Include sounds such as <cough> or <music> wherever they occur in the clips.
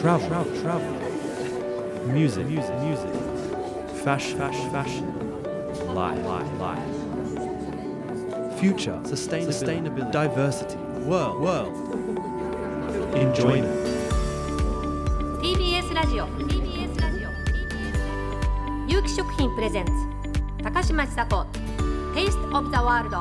travel, travel, travel. Music, music, music. Fashion, fashion, fashion. Life, life, life. Future, sustainability, sustainability. diversity, world, world. Enjoyment. TBS ラジオ TBS ラジオ TBS 有機食品プレゼンツ高嶋ちさ子 Taste of the World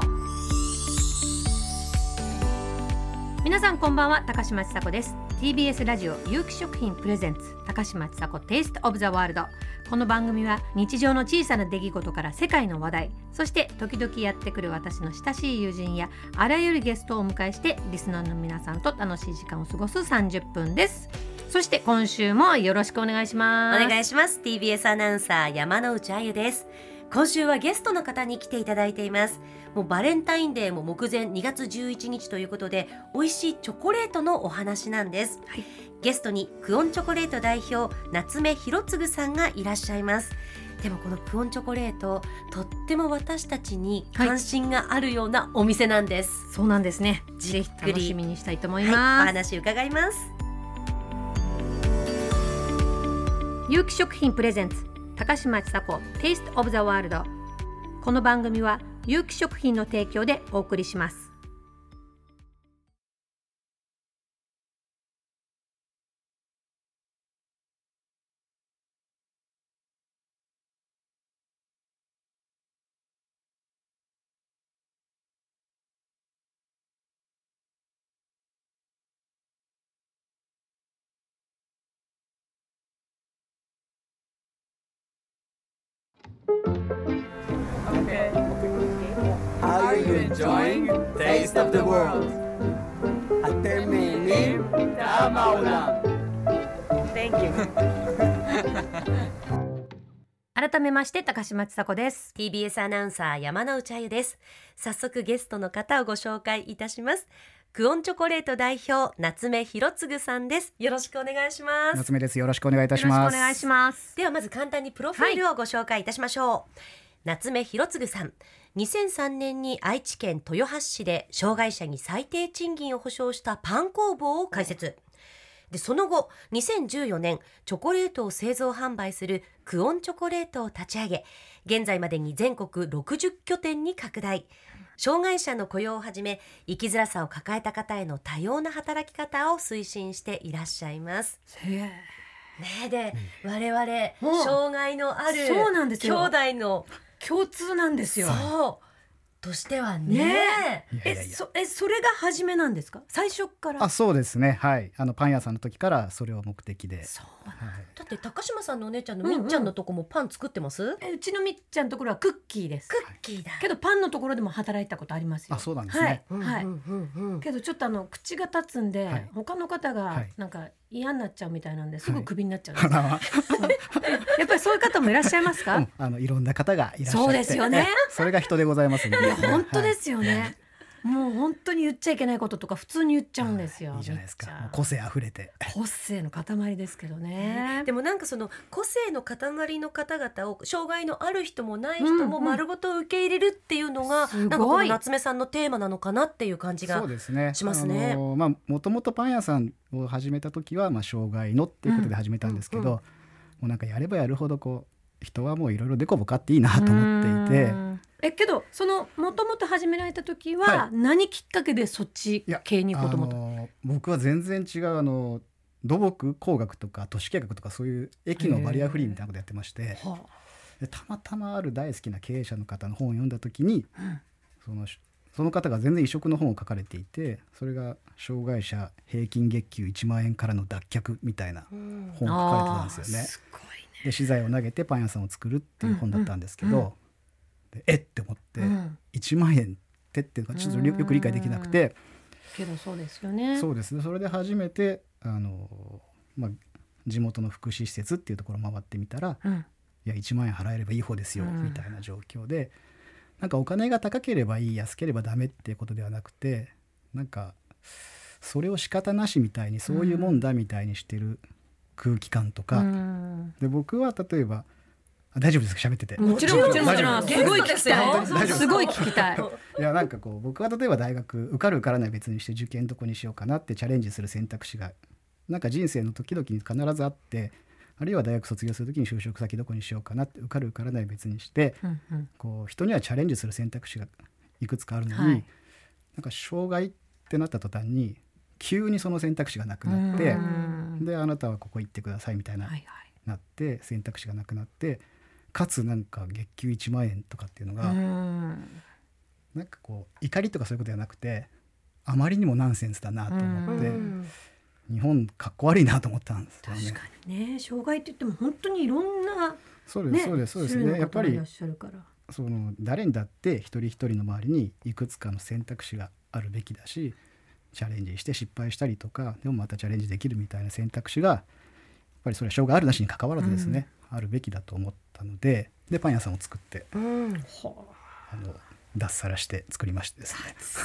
皆さんこんばんは高嶋ちさ子です TBS ラジオ有機食品プレゼンツ高嶋ちさ子 Taste of the World この番組は日常の小さな出来事から世界の話題そして時々やってくる私の親しい友人やあらゆるゲストをお迎えしてリスナーの皆さんと楽しい時間を過ごす30分です。そして今週もよろしくお願いします。お願いします。TBS アナウンサー山之内あゆです。今週はゲストの方に来ていただいています。もうバレンタインデーも目前2月11日ということで美味しいチョコレートのお話なんです、はい。ゲストにクオンチョコレート代表夏目博次さんがいらっしゃいます。でもこのクオンチョコレートとっても私たちに関心があるようなお店なんです、そうなんですね。じぜひっくり。楽しみにしたいと思いはい、おます、話伺います。有機食品プレゼンツ高嶋ちさ子 Taste of the World この番組は有機食品の提供でお送りします「Are you enjoying Taste of the World?」אתם נהנים? טעם העולם. Thank you 改めまして高嶋ちさ子です TBS アナウンサー山之内あゆです早速ゲストの方をご紹介いたします クオンチョコレート代表夏目博次さんです。よろしくお願いします。夏目です。よろしくお願いいたしよろしくます。お願いします。ではまず簡単にプロフィールをご紹介いたしましょう、夏目博次さん。2003年に愛知県豊橋市で障害者に最低賃金を保障したパン工房を開設。でその後2014年チョコレートを製造販売するクオンチョコレートを立ち上げ現在までに全国60拠点に拡大障害者の雇用をはじめ生きづらさを抱えた方への多様な働き方を推進していらっしゃいます。ねえで、我々うん障害のある兄よ。弟の共通なんですよ。そうとしてはね。ねいやいえそえそれが初めなんですか？最初から。あ、そうですね。はい。あのパン屋さんの時からそれを目的で。そうはい。だって高島さんのお姉ちゃんのうんうん。みっちゃんのとこもパン作ってます、えうちのみっちゃんのところはクッキーです。クッキーだ。けどパンのところでも働いたことありますよ。あそうなんですね。うんはい、はいうんうんうん。けどちょっとあの口が立つんで、はい。他の方がはい。なんか嫌になっちゃうみたいなんですぐクビになっちゃうんです、あらまやっぱりそういう方もいらっしゃいますか、うん。あのいろんな方がいらっしゃって。そうですよね。それが人でございますんで。いや本当ではい。すよね、もう本当に言っちゃいけないこととか普通に言っちゃうんですよ、いいじゃないですか。個性溢れて。個性の塊ですけどね。でもなんかその個性の塊の方々を障害のある人もない人もうんうん。丸ごと受け入れるっていうのが、すごい。なんかこの夏目さんのテーマなのかなっていう感じがそうですね。しますね。あのまあもともとパン屋さんを始めた時はまあ障害のっていうことで始めたんですけど、うんうんもうなんかやればやるほどこう人はもういろいろデコボカっていいなと思っていてう。んえけどそのもともと始められた時は、は何きっかけでそっち系に行こうと思った？あの僕は全然違うあの土木工学とか都市計画とかそういう駅のバリアフリーみたいなことやってましてはでたまたまある大好きな経営者の方の本を読んだ時に、うん。そのその方が全然異色の本を書かれていてそれが障害者平均月給1万円からの脱却みたいなうん。本を書かれてたんですよね。あーすごいね。で資材を投げてパン屋さんを作るっていう本だったんですけど、うんえっ？て思って、うん。1万円ってっていうのがちょっとよよく理解できなくて。けどそうですよね。そうですね。それで初めてあの、まあ、地元の福祉施設っていうところを回ってみたらうん。いや1万円払えればいい方ですよ、うん。みたいな状況でなんかお金が高ければいい安ければダメっていうことではなくてなんかそれを仕方なしみたいにそういうもんだみたいにしてる空気感とか、うん。で僕は例えばあ大丈夫ですか？喋ってて。もちろんもちろん。もちろん。すごい聞きたい。すごい聞きたい。いやなんかこう僕は例えば大学受かる受からない別にして受験どこにしようかなってチャレンジする選択肢がなんか人生の時々に必ずあってあるいは大学卒業する時に就職先どこにしようかなって受かる受からない別にしてうんうん。こう人にはチャレンジする選択肢がいくつかあるのに、はい。なんか障害ってなった途端に急にその選択肢がなくなってうん。であなたはここ行ってくださいみたいな、はいはい。なって選択肢がなくなってかつなんか月給1万円とかっていうのが、うん。なんかこう怒りとかそういうことじゃなくてあまりにもナンセンスだなと思って、うん。日本かっこ悪いなと思ったんですよね。確かにね障害って言っても本当にいろんなそうです、ねそうですそうです。ねやっぱりその誰にだって一人一人の周りにいくつかの選択肢があるべきだしチャレンジして失敗したりとかでもまたチャレンジできるみたいな選択肢がぱりそれは障害あるなしに関わらずですね、あるべきだと思ったのででパン屋さんを作ってうん。あの脱サラして作りましてです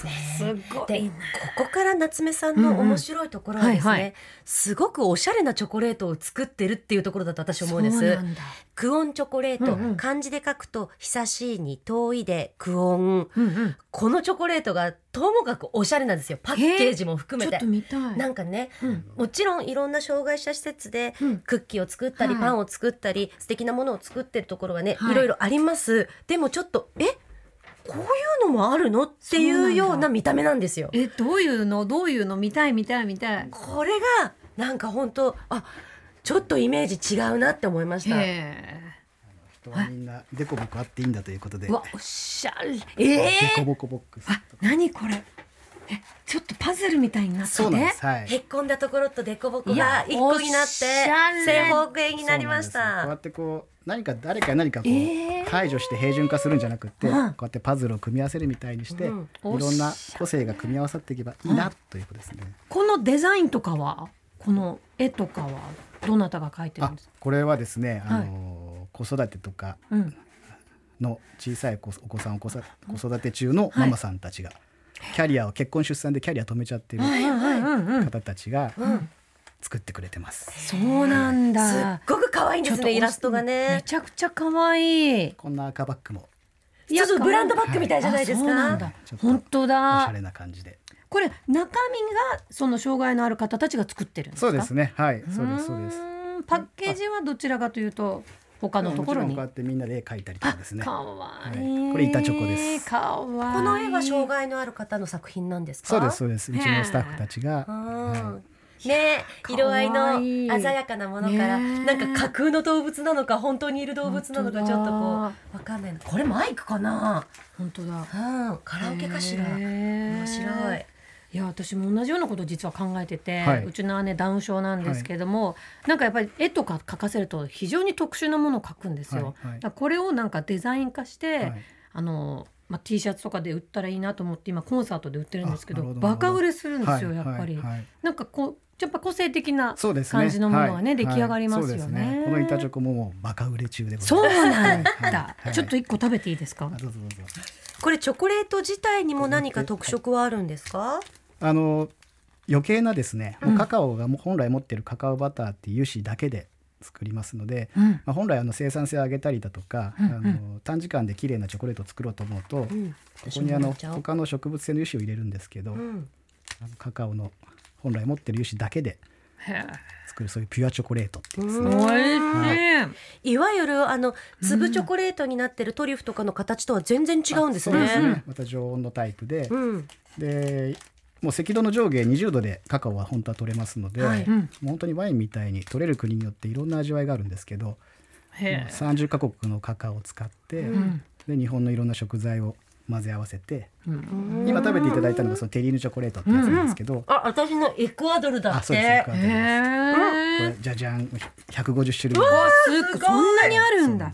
ね。すごでい。なここから夏目さんの面白いところはですね、うんうんはいはい。すごくおしゃれなチョコレートを作ってるっていうところだと私思うんです。そうなんだ。クオンチョコレート、うんうん。漢字で書くと久しいに遠いでクオン。うんうん。このチョコレートがともかくおしゃれなんですよ。パッケージも含めて。ちょっと見たい。なんかね、うん。もちろんいろんな障害者施設でうん。クッキーを作ったり、はい。パンを作ったり素敵なものを作ってるところがね、はい。い、ろいろあります。でもちょっとえ？こういうのもあるのっていうような見た目なんですよ。えどういうの？どういうの見たい見たい見たい。これがなんか本当あちょっとイメージ違うなって思いました。へ人はみんなデコボコあっていいんだということで。わおしゃれええデーコボコボックス。あ何これ？えちょっとパズルみたいになって。てそうなんです。はい。へっこんだところとデコボコいやが一個になって正方形になりましそうなんです。こうやたってこう何か誰か何かこう、えー。排除して平準化するんじゃなくて、うん。こうやってパズルを組み合わせるみたいにして、うん。いろんな個性が組み合わさっていけばいいなということですね。このデザインとかはこの絵とかはどなたが描いてるあんですか？これはですね、あの子育てとかうん。の小さい子お子さんを子さ子育て中のママさんたちが、キャリアを結婚出産でキャリア止めちゃってる方たちがうん作ってくれてます。そうなんすっだごく可愛いんですちょっとねイラストがめねちゃくちゃ可愛い。こんな赤バッグも。ちょっとブランドバッグみたいじゃないですあそうなんかだ。ちょっと本当おしだゃれな感じで。これ中身がその障害のある方たちが作ってるんですか？そうですね。はい、そうですそうです。パッケージはどちらかというと他のところに？こうやってみんなで絵描いたりとかですね。かわい。はいい。これ板チョコです。かわい。いこの絵は障害のある方の作品なんですか？そうですそうです。うちのスタッフたちが、うはんね色合いの鮮やかなものからね。なんか架空の動物なのか本当にいる動物なのかちょっとこうわかんないなこれマイクかな？本当だ。うん。カラオケかしら？面白い。いや私も同じようなこと実は考えてて、はい。うちの姉ダウン症なんですけども、なんかやっぱり絵とか描かせると非常に特殊なものを描くんですよ。はい。はい。これをなんかデザイン化して、はい。あのまあ、T シャツとかで売ったらいいなと思って今コンサートで売ってるんですけどバカ売れするんですよ、はいやっぱり、はい。はいなんかこうやっぱ個性的な。感じのものがね、はい出来上がりますよはいそうですね。この板チョコももうバカ売れ中でございます。そうなんだ、はいちょっと一個食べていいですか？これチョコレート自体にも何か特色はあるんですか？あの余計なですね、もううんカカオが本来持っているカカオバターっていう油脂だけで作りますので、うん。まあ、本来あの生産性を上げたりだとか、うんうん。あの短時間で綺麗なチョコレートを作ろうと思うと、こうん。こにあの他の植物性の油脂を入れるんですけど、うんあのカカオの本来持ってる油脂だけで作るそういうピュアチョコレートっていうですね、い。しい、いわゆるあの粒チョコレートになってるトリュフとかの形とは全然違うんですそうですねね。また常温のタイプで、うん。でもう赤道の上下20度でカカオは本当は取れますので、はい。うん。もう本当にワインみたいに取れる国によっていろんな味わいがあるんですけど、へえ。30カ国のカカオを使って、うん。で日本のいろんな食材を混ぜ合わせて、うん。今食べていただいたのがそのテリーヌチョコレートってやつなんですけど、あ私のエクアドルだあそうですってエクアドルです。これじゃじゃん150種類。わすっごい。そんなにあるそんだい。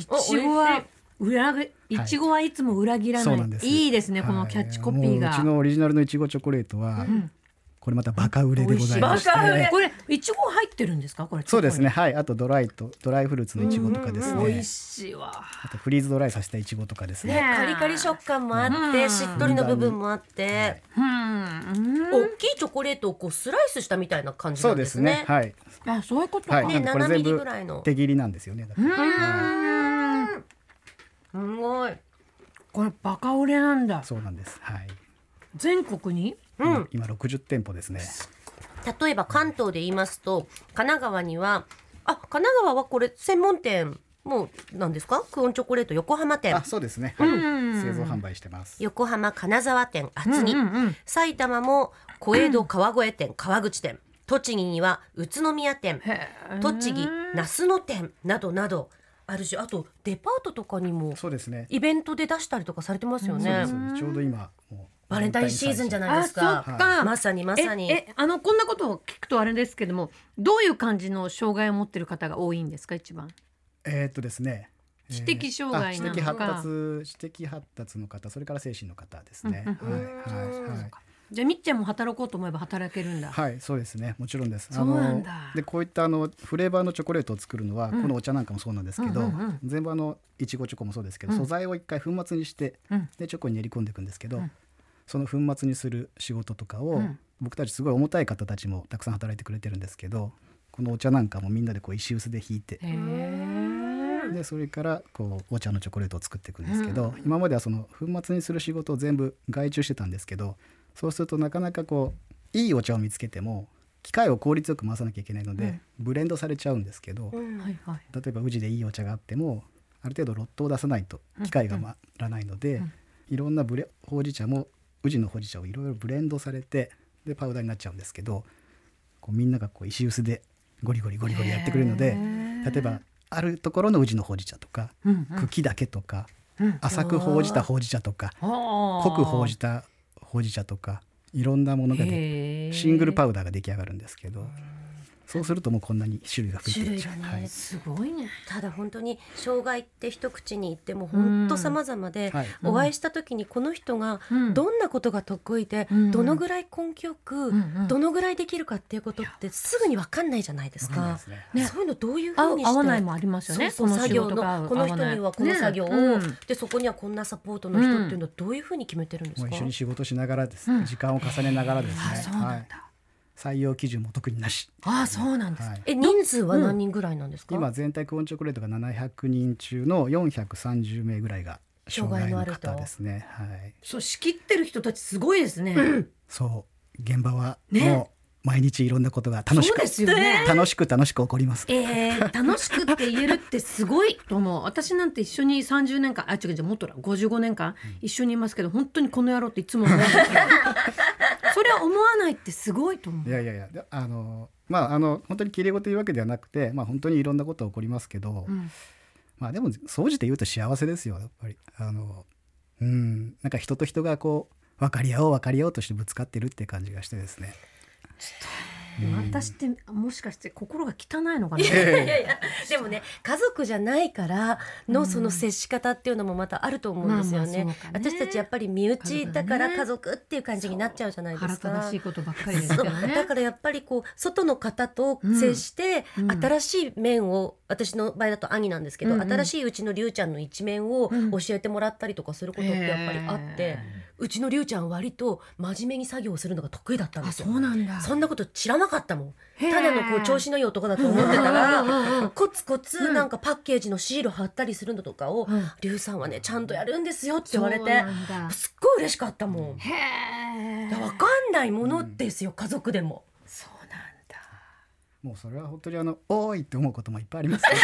ちごは裏ぐい。ちごはいつも裏切らない、いいですねこのキャッチコピーが、ううちのオリジナルのいちごチョコレートは、これまたバカ売れでございまして。バカ売れ。これいちご入ってるんですか？これそうですね。はい。あとドライとドライフルーツのいちごとかですね、美味しいわ。あとフリーズドライさせたいちごとかですね。ねカリカリ食感もあってしっとりの部分もあって。うん。大きいチョコレートをこうスライスしたみたいな感じそうんですすねねはい。あそういうことか、はい、ね7ミリなんでこれ全部ぐらいの。手切りなんですよね。だから。はいすごい。これバカ売れなんだ。そうなんです。はい、全国に？うん。今60店舗ですね。例えば関東で言いますと神奈川にはあ神奈川はこれ専門店もうなんですか？クオンチョコレート横浜店。あそうですね、はい。うん。製造販売してます。横浜金沢店厚木、うんうんうん。埼玉も小江戸川越店川口店。栃木には宇都宮店。へー。栃木那須野店などなどあるしあとデパートとかにもそうですね。イベントで出したりとかされてますよね。うですちょうど今もうバレンタインシーズンじゃないですあかそっか、まさにまさに。ええあのこんなことを聞くとあれですけどもどういう感じの障害を持ってる方が多いんですか一番？えーっとですね。えー知的障害なのか。あ知的発達知的発達の方それから精神の方ですね、うんはいはいはいじゃあみっちゃんも働こうと思えば働けるんだ、はい、そうですね。もちろんです。あのでこういったあのフレーバーのチョコレートを作るのは、うん。このお茶なんかもそうなんですけど、うんうんうん。全部あのいちごチョコもそうですけど、うん。素材を一回粉末にして、うん。でチョコに練り込んでいくんですけど、うん。その粉末にする仕事とかを、うん。僕たちすごい重たい方たちもたくさん働いてくれてるんですけど、このお茶なんかもみんなでこう石臼で引いて。でそれからこうお茶のチョコレートを作っていくんですけど、今まではその粉末にする仕事を全部外注してたんですけどそうするとなかなかこういいお茶を見つけても機械を効率よく回さなきゃいけないので、うん。ブレンドされちゃうんですけど、うん。はいはい。例えば宇治でいいお茶があってもある程度ロットを出さないと機械が回らないので、うん。いろんなブレほうじ茶も宇治のほうじ茶をいろいろブレンドされてでパウダーになっちゃうんですけどこうみんながこう石臼でゴリゴリゴリゴリやってくれるので例えばあるところの宇治のほうじ茶とか、うんうん。茎だけとかうん。浅くほうじたほうじ茶とか濃濃くほうじたほうじ茶とかいろんなものがでシングルパウダーが出来上がるんですけどそうするともうこんなに種類が増えていっちゃう、種類がねはい。すごいね。ただ本当に障害って一口に言っても本当様々で、はい。お会いした時にこの人がうん。どんなことが得意で、うん。どのぐらい根気よく、どのぐらいできるかっていうことってすぐに分かんないじゃないですか。そういうのどういうふ合ううにして合わないもありますよね。この作業のこの人にはこの作業を、でそこにはこんなサポートの人っていうのはどういうふうに決めてるんですか、もう一緒に仕事しながらです、うん。時間を重ねながらですね、あそうなんだ、はい、採用基準も特になし、あそうなんです、はい、え人数は何人ぐらいなんですか、今全体クオンチョコレートが700人中の430名ぐらいが障害の方ですね。はい。そう仕切ってる人たちすごいですね、そう。現場はね。もう毎日いろんなことが楽しく、そうですよね。楽しく楽しく起こります。えー、楽しくって言えるってすごいと思う。<laughs> 私なんて一緒に30年間あ違う違うもっとだ。55年間一緒にいますけど本当にこの野郎っていつも思うんですよ <laughs> それは思わないってすごいと思いうやいやいやであのまああの本当に綺麗事言うわけではなくてまあ本当にいろんなことが起こりますけど、うん。まあでも総じて言うと幸せですよやっぱり。あのうん。なんか人と人がこう分かり合おう分かり合おうとしてぶつかってるって感じがしてですね私ってもしかして心が汚いのかな、いやいやいや。でもね家族じゃないからのその接し方っていうのもまたあると思うんですよね,、まあまあね。私たちやっぱり身内だから家家族っていう感じになっちゃうじゃないですか。腹正しいことばっかりですそう。けどねだからやっぱりこう外の方と接して、うん。新しい面を私の場合だと兄なんですけど、うんうん。新しいうちのりゅうちゃんの一面をうん。教えてもらったりとかすることってやっぱりあって、へうちのりゅうちゃん割と真面目に作業をするのが得意だったんあですよ。そうなんだ。そんなこと知らなかったもん。ただのこう調子のいい男だと思ってたうんうんうんら、コツコツなんかパッケージのシール貼ったりするのとかをうん、りゅうさんはねちゃんとやるんですよって言われてすっごい嬉しかったもん。へえわかんないものですよ、家族でも。もうそれは本当にあの多いって思うこともいっぱいありますけど。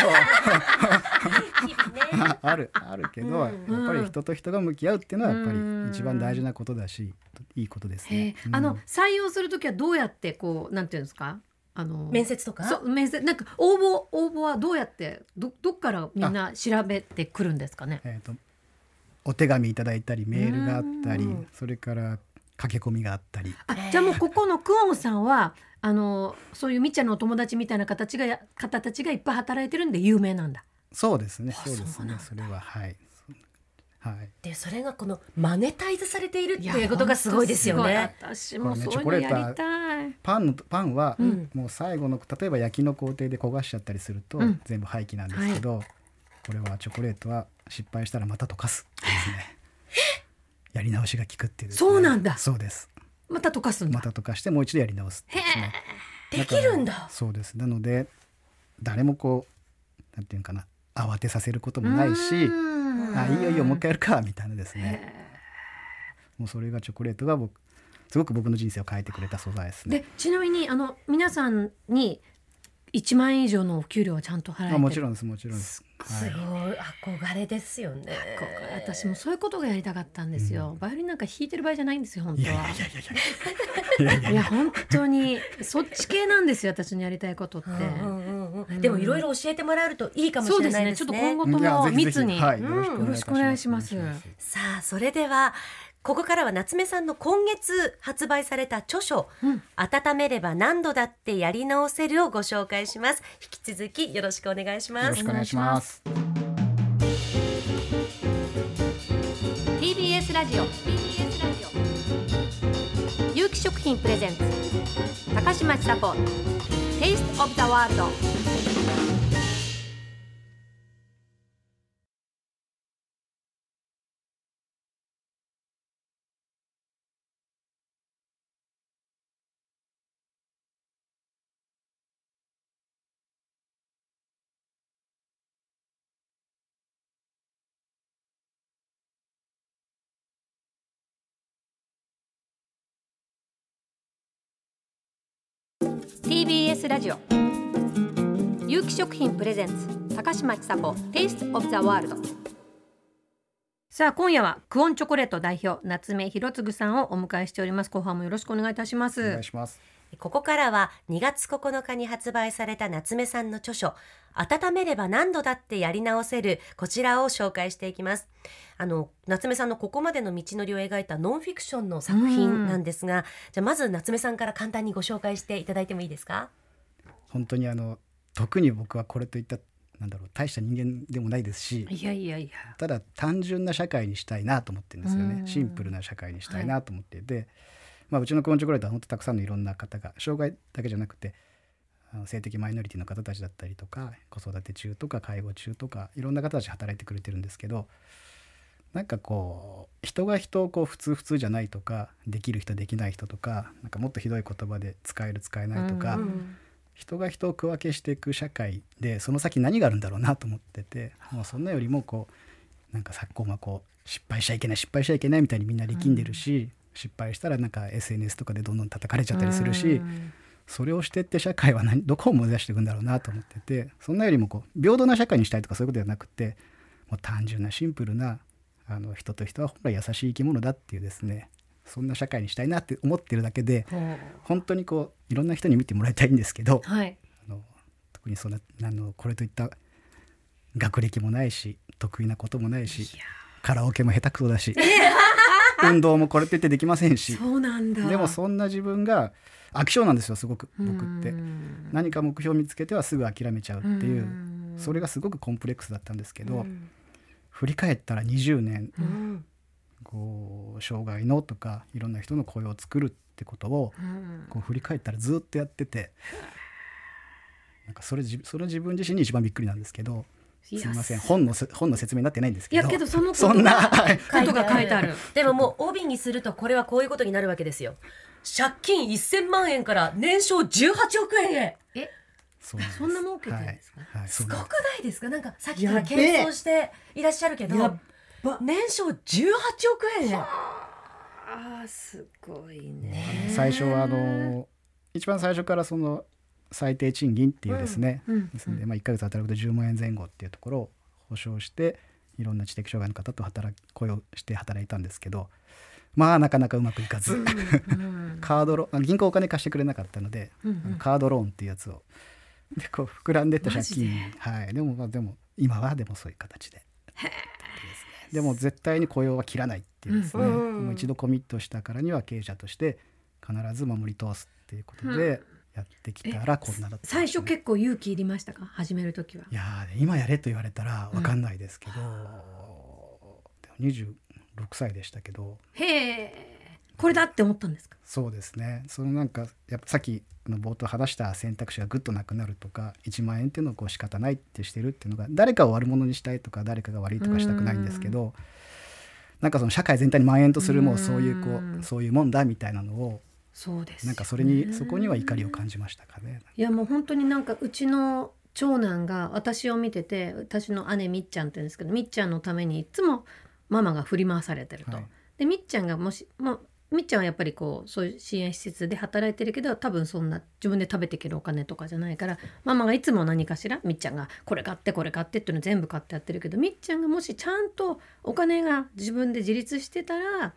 あ <laughs> あるあるけど、うん。やっぱり人と人が向き合うっていうのはやっぱうん。り一番大事なことだしいいことですね。うん。あの採用するときはどうやってこうなんていうんですか？あの面接とか？そう面接。なんか応募応募はどうやってどどっからみんな調べてくるんですかね？えー、とお手紙いただいたりメールがあったりうん。それから駆け込みがあったり。あじゃあもうここのクオンさんはあのそういうみっちゃんのお友達みたいな形がや方たちがいっぱい働いてるんで有名なんだ。そうですね。あそうですそうなんだ。ねそれははい。はい。でそれがこのマネタイズされているっていうことがすごいですよね。私もそういうのこれねチョコレートやりたい。パンのパンはうん。もう最後の例えば焼きの工程で焦がしちゃったりするとうん。全部廃棄なんですけど、これはチョコレートは失敗したらまた溶かすですね。やり直しが効くっていうね、そうなんだ。そうですまた溶かすんだ。また溶かしてもう一度やり直すですね。できるんだ。そうです。なので誰もこうなんていうのかな。慌てさせることもないしうん。あいいよいいよもう一回やるかみたいなですね。もうそれがチョコレートが僕すごく僕の人生を変えてくれた素材ですね。でちなみにあの皆さんに一万円以上のお給料はちゃんと払えてもちろんですもちろんです。すごい、憧れですよね。私もそういうことがやりたかったんですよ、うん、バイオリンなんか弾いてる場合じゃないんですよ本当は。いや本当にそっち系なんですよ私のやりたいことって、でもいろいろ教えてもらえるといいかもしれないですねちょっと今後とも密に、よろしくお願いしますさあそれではここからは夏目さんの今月発売された著書、うん。温めれば何度だってやり直せるをご紹介します。引き続きよろしくお願いします。よろしくお願いします。TBS ラジオ。TBS ラジオ有機食品プレゼンツ。高嶋ちさ子。Taste of the World TBS ラジオ。有機食品プレゼンツ高嶋ちさ子 Taste of the World さあ今夜はクオンチョコレート代表夏目博次さんをお迎えしております。後半もよろしくお願いいたします。お願いします。ここからは2月9日に発売された夏目さんの著書温めれば何度だってやり直せるこちらを紹介していきます。あの夏目さんのここまでの道のりを描いたノンフィクションの作品なんですが、じゃあまず夏目さんから簡単にご紹介していただいてもいいですか？本当にあの特に僕はこれといったなんだろう大した人間でもないですしいやいやいや。ただ単純な社会にしたいなと思ってるんですようん。ねシンプルな社会にしたいなと思っていて、まあ、うちのコーンチョコレートは本当たくさんのいろんな方が障害だけじゃなくて性的マイノリティの方たちだったりとか子育て中とか介護中とかいろんな方たち働いてくれてるんですけどなんかこう人が人をこう普通普通じゃないとかできる人できない人とかなんかもっとひどい言葉で使える使えないとか、うん人が人を区分けしていく社会でその先何があるんだろうなと思っててもうそんなよりもこうなんか昨今はこう失敗しちゃいけない失敗しちゃいけないみたいにみんな力んでるし、失敗したらなんか SNS とかでどんどん叩かれちゃったりするし、うんそれをしてって社会は何 <laughs> どこを目指していくんだろうなと思っててそんなよりもこう平等な社会にしたいとかそういうことではなくてもう単純なシンプルなあの人と人は本来優しい生き物だっていうですねそんな社会にしたいなって思ってるだけで本当にこういろんな人に見てもらいたいんですけどはい。あの特にそんなあのこれといった学歴もないし得意なこともないしカラオケも下手くそだし <laughs> 運動もこれといってできませんし。そうなんだ。でもそんな自分が飽き性なんですよすごく僕って。うん何か目標を見つけてはすぐ諦めちゃうっていううん。それがすごくコンプレックスだったんですけどうん。振り返ったら20年うん。こう障害のとかいろんな人の声を作るってことをうん。こう振り返ったらずっとやっててなんかそれじそれ自分自身に一番びっくりなんですけどすみません。本のせ本の説明になってないんですいけど。やけどそのことそんなはい。ことが書いてある。<laughs> でももう帯にするとこれはこういうことになるわけですよ。借金1000万円から年商18億円へ。え？そんな儲けてるんですか？はい。はい、す。ごくないですか？なんかさっきから謙遜していらっしゃるけどやっば。年商18億円へ。あーすごいね。最初はあの一番最初からその最低賃金っていうですね、うんですので、まあ、1ヶ月働くと10万円前後っていうところを保証していろんな知的障害の方と働き雇用して働いたんですけどまあなかなかうまくいかず、うん <laughs> カードローン銀行お金貸してくれなかったので、うんあのカードローンっていうやつを。でこう膨らんでった借金。はい。でもまあでも今はでもそういう形で。でも絶対に雇用は切らないっていうですね、うんもう一度コミットしたからには経営者として必ず守り通すっていうことでやってきたらこんなだったん最初結構勇気いりましたか？始める時は。いやー今やれと言われたら分かんないですけど、でも26歳でしたけど。へえ。これだって思ったんですか？そうですね。そのなんかやっぱさっきの冒頭話した選択肢がぐっとなくなるとか1万円っていうのをこう仕方ないってしてるっていうのが誰かを悪者にしたいとか誰かが悪いとかしたくないんですけどなんかその社会全体に蔓延とするもうそういうこうん。うそういうもんだみたいなのをそうですよねなんかそれにそこには怒りを感じましたかね。いやもう本当になんかうちの長男が私を見てて私の姉みっちゃんって言うんですけどみっちゃんのためにいつもママが振り回されてると。はいでみっちゃんがもしもうみっちゃんはやっぱりこうそういう支援施設で働いてるけど多分そんな自分で食べていけるお金とかじゃないからママがいつも何かしらみっちゃんがこれ買ってこれ買ってっていうの全部買ってやってるけどみっちゃんがもしちゃんとお金が自分で自立してたら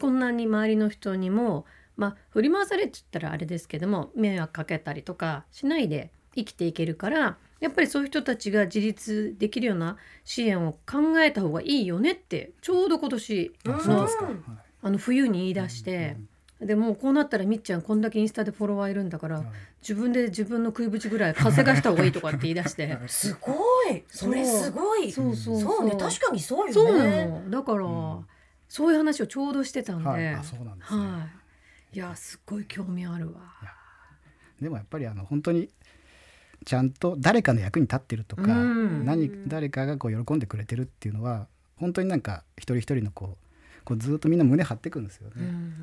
こんなに周りの人にもまあ振り回されって言ったらあれですけども迷惑かけたりとかしないで生きていけるからやっぱりそういう人たちが自立できるような支援を考えた方がいいよねってちょうど今年のあの冬に言い出して、でもうこうなったらみっちゃんこんだけインスタでフォロワーいるんだから、はい。自分で自分の食いぶちぐらい稼がした方がいいとかって言い出して <laughs> すごい。それすごい。そうそうそう。ね確かにそうよね。そうなの。だから、ん。そういう話をちょうどしてたんで、はい。あそうなんですね。はいいやすっごい興味あるわ。でもやっぱりあの本当にちゃんと誰かの役に立ってるとか、うん何誰かがこう喜んでくれてるっていうのは本当になんか一人一人のこうこうずっとみんな胸張ってくんですよね。うん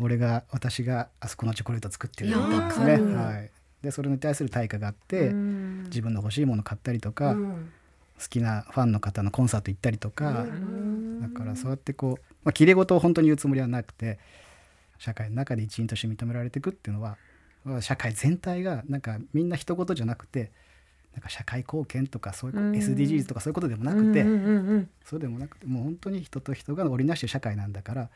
俺が私があそこのチョコレート作ってるんだいやですね。はい。でそれに対する対価があって、うん自分の欲しいもの買ったりとか、うん好きなファンの方のコンサート行ったりとか、うんだからそうやってこう、まあ、綺麗事を本当に言うつもりはなくて社会の中で一員として認められていくっていうのは社会全体がなんかみんな一言じゃなくてなんか社会貢献とかそういうこうん。SDGs とかそういうことでもなくて、うんうんうんうん。そうでもなくてもう本当に人と人が織りなしてる社会なんだから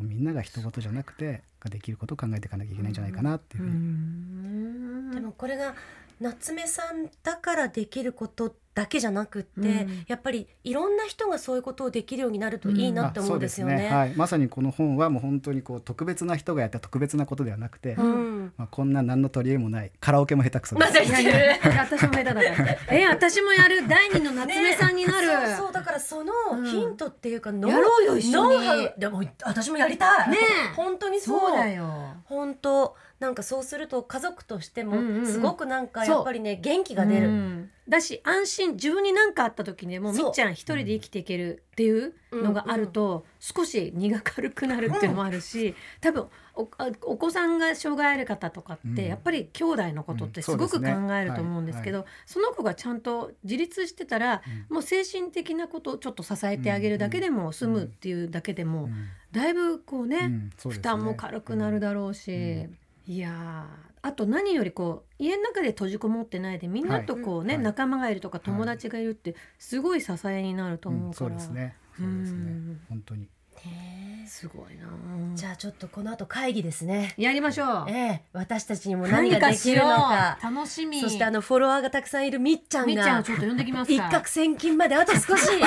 みんなが一言じゃなくてできることを考えていかなきゃいけないんじゃないかなっていうふうに、でもこれが夏目さんだからできることだけじゃなくって、うん。やっぱりいろんな人がそういうことをできるようになるといいなって思うんですよね。あそうはい、まさにこの本はもう本当にこう特別な人がやった特別なことではなくて、うん。まあ、こんな何の取り柄もないカラオケも下手くそですま私も下手だから <laughs> え私もやる第二の夏目さんになる、そうそうだからそのうんヒントっていうか、ノウやろうよ一緒に。でも私もやりたい。ねえ。本当にそう。そうだよ。本当なんかそうすると家族としてもうんうんうん。すごくなんかやっぱりね元気が出る。うん。だし安心自分に何かあった時にもうみっちゃん一人で生きていけるっていうのがあると、少し荷が軽くなるっていうのもあるし、多分お子さんが障害ある方とかって、うん。やっぱり兄弟のことってすごく考えると思うんですけど、その子がちゃんと自立してたら、もう精神的なことをちょっと支えてあげるだけでも済むっていうだけでも、うん。だいぶこうね負担も軽くなるだろうし、いやーあと何よりこう家の中で閉じこもってないでみんなとこうね、はい。仲間がいるとかい友達がいるってすごい支えになるとうん思うから、そうですね。そうですね。うん。本当に。へえすごいなじゃあちょっとこの後会議ですね。やりましょう。ええ私たちにも何ができるのか。楽しみ。そしてあのフォロワーがたくさんいるみっちゃんみっちゃんちょっと呼んできます一か攫千金まであと少し。<laughs> ちょっ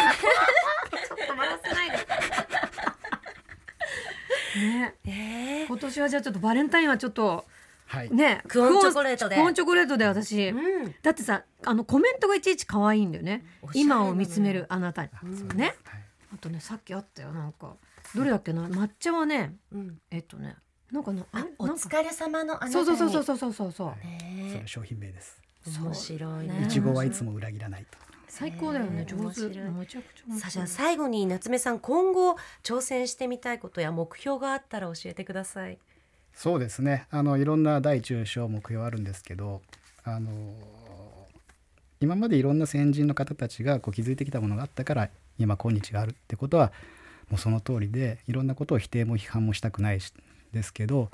と回らせないでね、えー、今年はじゃあちょっとバレンタインはちょっと。はい、ねクオンチョコレートで。クオンチョコレートで。私、うん、だってさあのコメントがいちいち可愛いんだよね、ね、今を見つめるあなたに、うん、ね、はい、あとねさっきあったよなんか。どれだっけな？抹茶はね、うん、えっとねなんかなあお疲れ様のあなたに。そうそうそうそうそうそうそう、は、それ商品名です。面白いね。いちごはいつも裏切らないと。最高だよね。ね上手。めちゃくちゃさあじゃあ最後に夏目さん今後挑戦してみたいことや目標があったら教えてください。そうですね。あのいろんな大中小目標あるんですけどあの今までいろんな先人の方たちがこう築いてきたものがあったから今今日があるってことはもうその通りでいろんなことを否定も批判もしたくないしですけど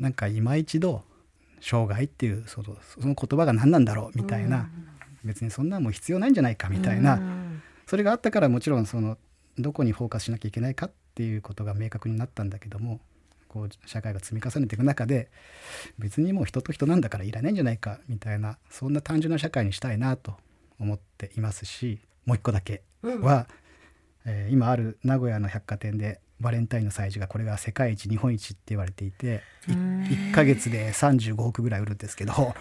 なんか今一度生涯っていうそのその言葉が何なんだろうみたいな、別にそんなもう必要ないんじゃないかみたいな、うん。それがあったからもちろんそのどこにフォーカスしなきゃいけないかっていうことが明確になったんだけどもこう社会が積み重ねていく中で別にもう人と人なんだからいらないんじゃないかみたいなそんな単純な社会にしたいなと思っていますしもう一個だけは、えー今ある名古屋の百貨店でバレンタインの催事がこれが世界一日本一って言われていてい1ヶ月で35億ぐらい売るんですけど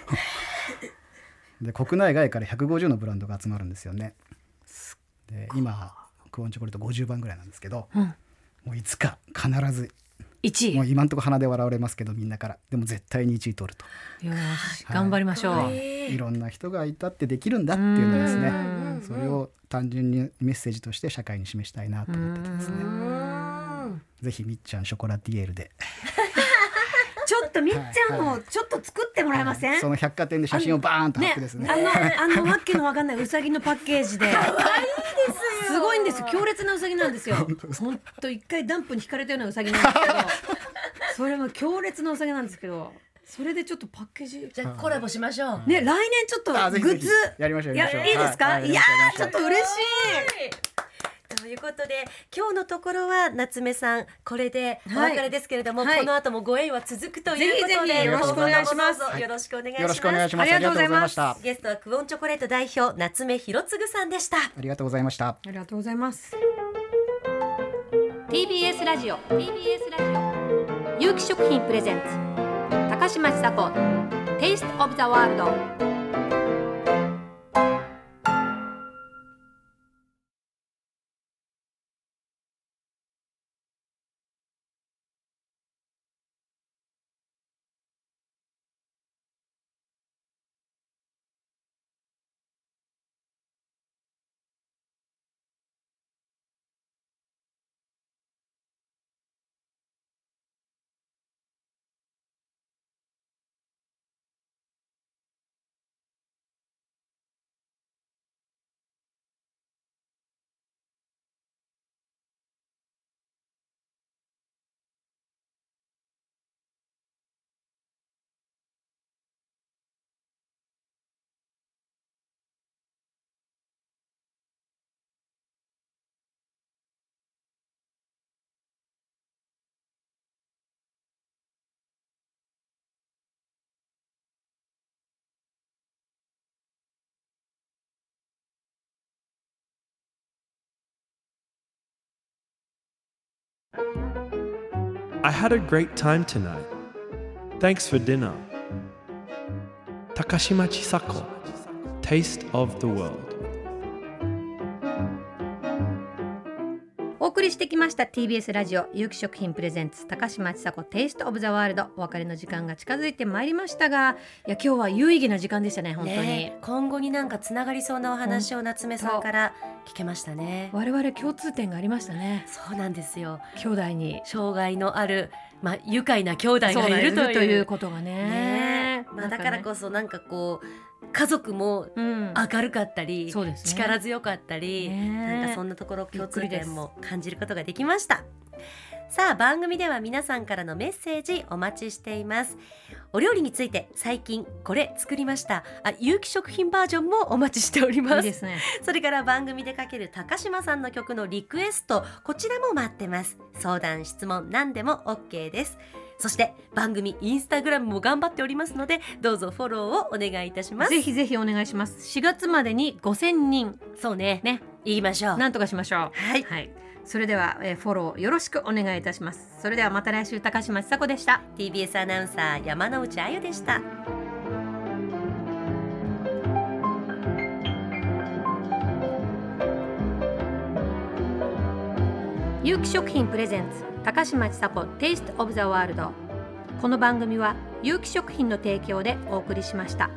で国内外から150のブランドが集まるんですよね。で今クオンチョコレート50番ぐらいなんですけど、うん。もういつか必ず一位。もう今んとこ鼻で笑われますけどみんなから。でも絶対に1位取ると。よし頑張りましょう、い。ろんな人がいたってできるんだっていうのをですね。うん。それを単純にメッセージとして社会に示したいなと思っててですね。うん。ぜひみっちゃんショコラティエールでちょっとみっちゃんもちょっと作ってもらえません、その百貨店で写真をバーンと貼ってですね。あのあのわけのわかんないうさぎのパッケージで。可愛いですよ。すごいんです強烈なウサギなんですよ。本当一回ダンプに引かれたようなウサギなんですけど。それも強烈なウサギなんですけど。それでちょっとパッケージ。じゃあコラボしましょう。ね来年ちょっとグあぜひぜひ。ッズ。やりましょうやりましょう。いいですか、はい。はいい、やちょっと嬉しということで今日のところは夏目さんこれでおはい。別れですけれども、はい。この後もご縁は続くということでぜひぜひよろしくお願いよろしくお願いします。よろしくお願いします。ありがとうございます。あゲストはクオンチョコレート代表夏目博次さんでした。りがとうございました。ありがとうございます。TBS ラジオ TBS ラジオ。有機食品プレゼンツ高嶋ちさ子 Taste of the World I had a great time tonight. Thanks for dinner. Takashima Chisako, Taste of the World. りしてきました TBS ラジオ有機食品プレゼンツ高嶋ちさ子テイストオブザワールド。お別れの時間が近づいてまいりましたがいや今日は有意義な時間でしたね本当に、ね、今後になんかつながりそうなお話を夏目さんから聞けましたね。我々共通点がありましたね。そうなんですよ。兄弟に。障害のあるまあ愉快な兄弟がいるという。ことがね。ねまあ、だからそ、こそなんかこう家族もうん、明るかったり、そうですね。力強かったり、ね。なんかそんなところ共通点も感じることができました。さあ番組では皆さんからのメッセージお待ちしています。お料理について最近これ作りました。あ有機食品バージョンもお待ちしておりいますね。それから番組でかける高島さんの曲のリクエストこちらも待ってます。相談質問何でも OK ですそして番組インスタグラムも頑張っておりますのでどうぞフォローをお願いいたします。ぜひぜひお願いします。4月までに5000人。そうね。ね。言いましょう。なんとかしましょう。はい。はい。それでは、えーフォローよろしくお願いいたします。それではまた来週高嶋ちさ子でした。TBS アナウンサー山之内あゆでした。有機食品プレゼンツ高嶋ちさ子テイストオブザワールドこの番組は有機食品の提供でお送りしました。